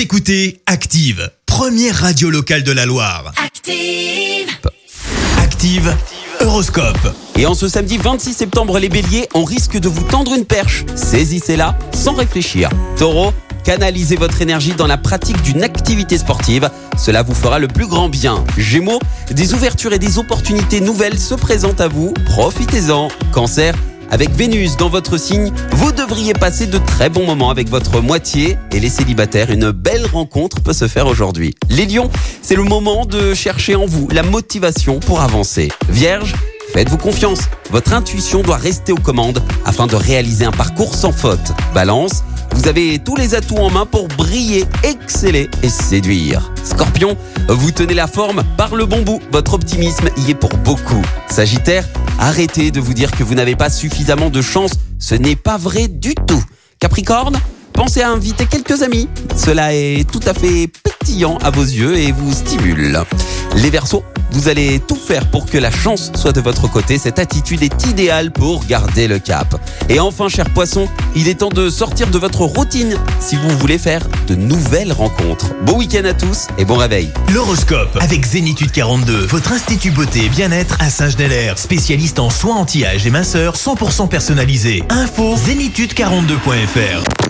Vous écoutez Active, première radio locale de la Loire. Active. Active, Horoscope. Et en ce samedi 26 septembre, les béliers, on risque de vous tendre une perche. Saisissez-la sans réfléchir. Taureau, canalisez votre énergie dans la pratique d'une activité sportive. Cela vous fera le plus grand bien. Gémeaux, des ouvertures et des opportunités nouvelles se présentent à vous. Profitez-en. Cancer, avec Vénus dans votre signe, vous devriez passer de très bons moments avec votre moitié et les célibataires. Une belle rencontre peut se faire aujourd'hui. Les lions, c'est le moment de chercher en vous la motivation pour avancer. Vierge, Faites-vous confiance, votre intuition doit rester aux commandes afin de réaliser un parcours sans faute. Balance, vous avez tous les atouts en main pour briller, exceller et séduire. Scorpion, vous tenez la forme par le bon bout, votre optimisme y est pour beaucoup. Sagittaire, arrêtez de vous dire que vous n'avez pas suffisamment de chance, ce n'est pas vrai du tout. Capricorne, pensez à inviter quelques amis, cela est tout à fait pétillant à vos yeux et vous stimule. Les Verseaux, vous allez tout faire pour que la chance soit de votre côté. Cette attitude est idéale pour garder le cap. Et enfin, cher poisson, il est temps de sortir de votre routine si vous voulez faire de nouvelles rencontres. Bon week-end à tous et bon réveil. L'horoscope avec Zénitude 42, votre institut beauté et bien-être à Saint-Genélaire, spécialiste en soins anti-âge et minceur 100% personnalisé. Info zénitude42.fr.